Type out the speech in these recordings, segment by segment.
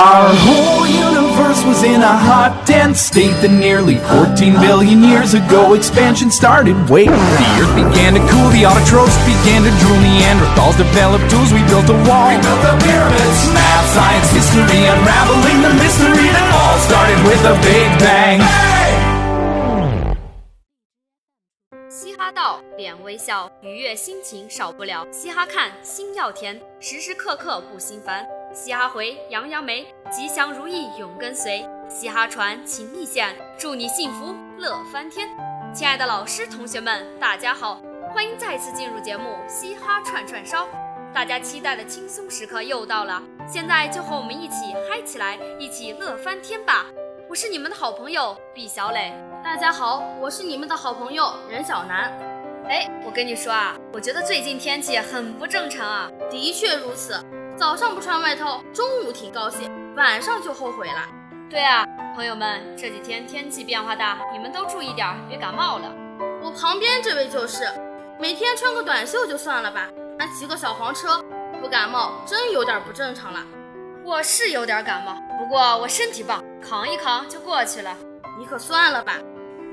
Our whole universe was in a hot, dense state that nearly 14 billion years ago expansion started. Wait, the earth began to cool, the autotrophs began to drool, Neanderthals developed tools, we built a wall. We built the pyramids. Math, science, history, unraveling the mystery that all started with a big bang. 嘻哈道，脸微笑，愉悦心情少不了。嘻哈看，心要甜，时时刻刻不心烦。 嘻哈回，扬扬眉，吉祥如意永跟随。嘻哈传，情意线，祝你幸福乐翻天。亲爱的老师、同学们，大家好，欢迎再次进入节目《嘻哈串串烧》。大家期待的轻松时刻又到了，现在就和我们一起嗨起来，一起乐翻天吧！我是你们的好朋友毕小磊。大家好，我是你们的好朋友任小南。哎，我跟你说啊，我觉得最近天气很不正常啊。的确如此。早上不穿外套，中午挺高兴，晚上就后悔了。对啊，朋友们，这几天天气变化大，你们都注意点，别感冒了。我旁边这位就是，每天穿个短袖就算了吧，还骑个小黄车，不感冒真有点不正常了。我是有点感冒，不过我身体棒，扛一扛就过去了。你可算了吧，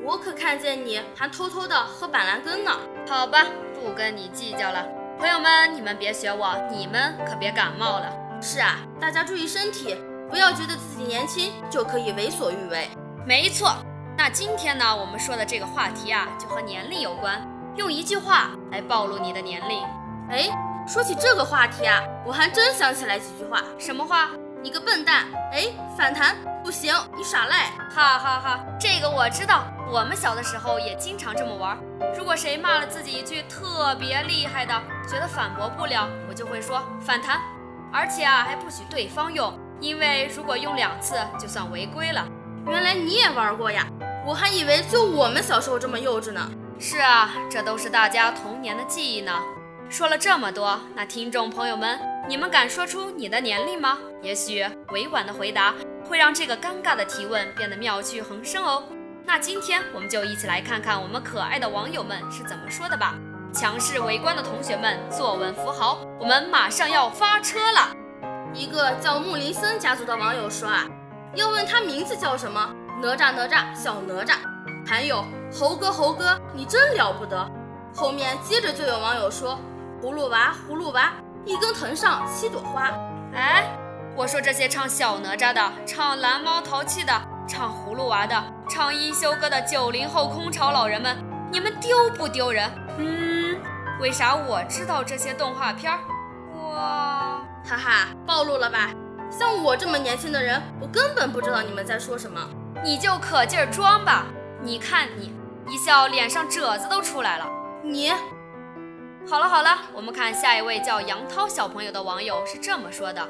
我可看见你还偷偷的喝板蓝根呢。好吧，不跟你计较了。朋友们，你们别学我，你们可别感冒了。是啊，大家注意身体，不要觉得自己年轻就可以为所欲为。没错，那今天呢，我们说的这个话题啊，就和年龄有关，用一句话来暴露你的年龄。哎，说起这个话题啊，我还真想起来几句话。什么话？你个笨蛋！哎，反弹不行，你耍赖！哈哈哈，这个我知道。我们小的时候也经常这么玩。如果谁骂了自己一句特别厉害的，觉得反驳不了，我就会说反弹，而且啊还不许对方用，因为如果用两次就算违规了。原来你也玩过呀，我还以为就我们小时候这么幼稚呢。是啊，这都是大家童年的记忆呢。说了这么多，那听众朋友们，你们敢说出你的年龄吗？也许委婉的回答会让这个尴尬的提问变得妙趣横生哦。那今天我们就一起来看看我们可爱的网友们是怎么说的吧。强势围观的同学们坐稳扶好，我们马上要发车了。一个叫木林森家族的网友说啊，要问他名字叫什么？哪吒哪吒小哪吒。还有猴哥猴哥，你真了不得。后面接着就有网友说，葫芦娃葫芦娃，一根藤上七朵花。哎，我说这些唱小哪吒的，唱蓝猫淘气的。唱葫芦娃的，唱一休哥的九零后空巢老人们，你们丢不丢人？嗯，为啥我知道这些动画片儿？哇，哈哈，暴露了吧？像我这么年轻的人，我根本不知道你们在说什么。你就可劲儿装吧！你看你，一笑脸上褶子都出来了。你，好了好了，我们看下一位叫杨涛小朋友的网友是这么说的：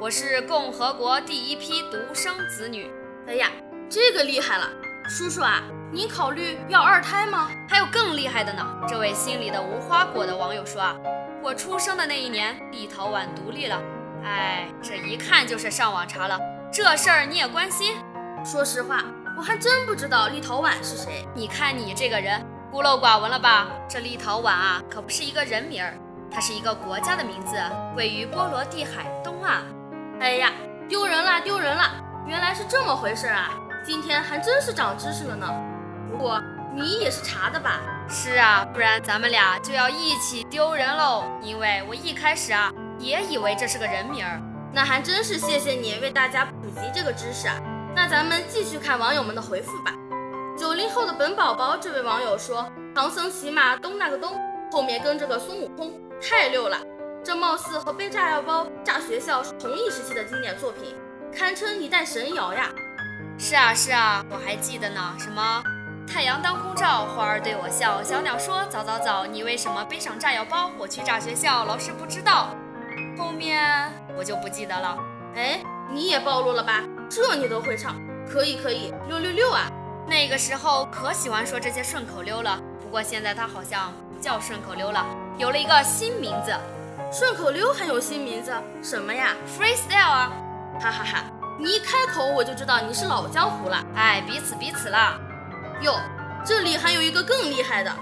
我是共和国第一批独生子女。哎呀，这个厉害了，叔叔啊，您考虑要二胎吗？还有更厉害的呢。这位心里的无花果的网友说啊，我出生的那一年，立陶宛独立了。哎，这一看就是上网查了，这事儿你也关心？说实话，我还真不知道立陶宛是谁。你看你这个人孤陋寡闻了吧？这立陶宛啊，可不是一个人名儿，它是一个国家的名字，位于波罗的海东岸。哎呀，丢人了，丢人了！原来是这么回事啊！今天还真是长知识了呢。不过你也是查的吧？是啊，不然咱们俩就要一起丢人喽。因为我一开始啊也以为这是个人名儿。那还真是谢谢你为大家普及这个知识啊。那咱们继续看网友们的回复吧。九零后的本宝宝这位网友说：“唐僧骑马东那个东，后面跟着个孙悟空，太溜了。这貌似和背炸药包炸学校是同一时期的经典作品。”堪称一代神谣呀！是啊是啊，我还记得呢。什么太阳当空照，花儿对我笑，小鸟说早早早，你为什么背上炸药包？我去炸学校，老师不知道。后面我就不记得了。哎，你也暴露了吧？这你都会唱？可以可以，六六六啊！那个时候可喜欢说这些顺口溜了。不过现在它好像不叫顺口溜了，有了一个新名字。顺口溜还有新名字？什么呀？Freestyle 啊！哈哈哈！你一开口我就知道你是老江湖了。哎，彼此彼此啦。哟，这里还有一个更厉害的，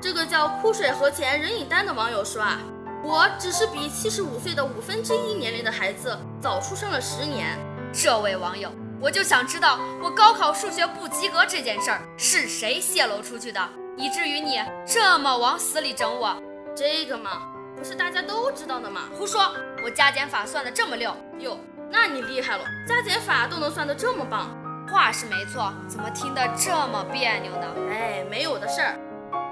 这个叫枯水河前人影丹的网友说啊，我只是比七十五岁的五分之一年龄的孩子早出生了十年。这位网友，我就想知道我高考数学不及格这件事儿是谁泄露出去的，以至于你这么往死里整我。这个嘛，不是大家都知道的吗？胡说，我加减法算的这么溜。哟，那你厉害了，加减法都能算得这么棒。话是没错，怎么听得这么别扭呢？哎，没有的事儿。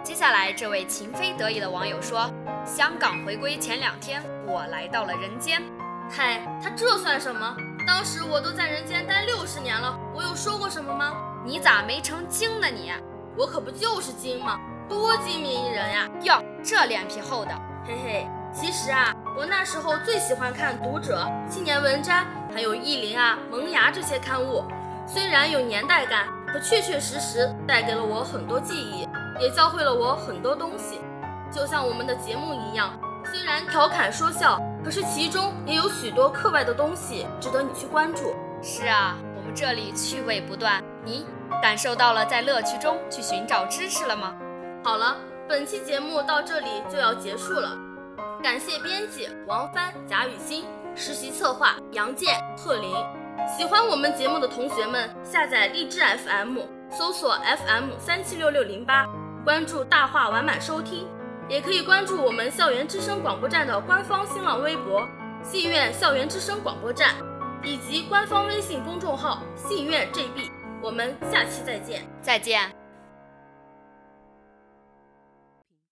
接下来，这位情非得已的网友说：“香港回归前两天，我来到了人间。嗨，他这算什么？当时我都在人间待六十年了，我有说过什么吗？你咋没成精呢？你，我可不就是精吗？多精明一人呀！哟，这脸皮厚的，嘿嘿。其实啊，我那时候最喜欢看《读者》《青年文摘》还有《意林》啊、《萌芽》这些刊物，虽然有年代感，可确确实实带给了我很多记忆。”也教会了我很多东西，就像我们的节目一样，虽然调侃说笑，可是其中也有许多课外的东西值得你去关注。是啊，我们这里趣味不断，你感受到了在乐趣中去寻找知识了吗？好了，本期节目到这里就要结束了，感谢编辑王帆、贾雨欣，实习策划杨健、贺林。喜欢我们节目的同学们，下载荔枝 FM，搜索 FM 三七六六零八。关注大话完满收听，也可以关注我们校园之声广播站的官方新浪微博“信院校园之声广播站”，以及官方微信公众号“信院 JB”。我们下期再见，再见。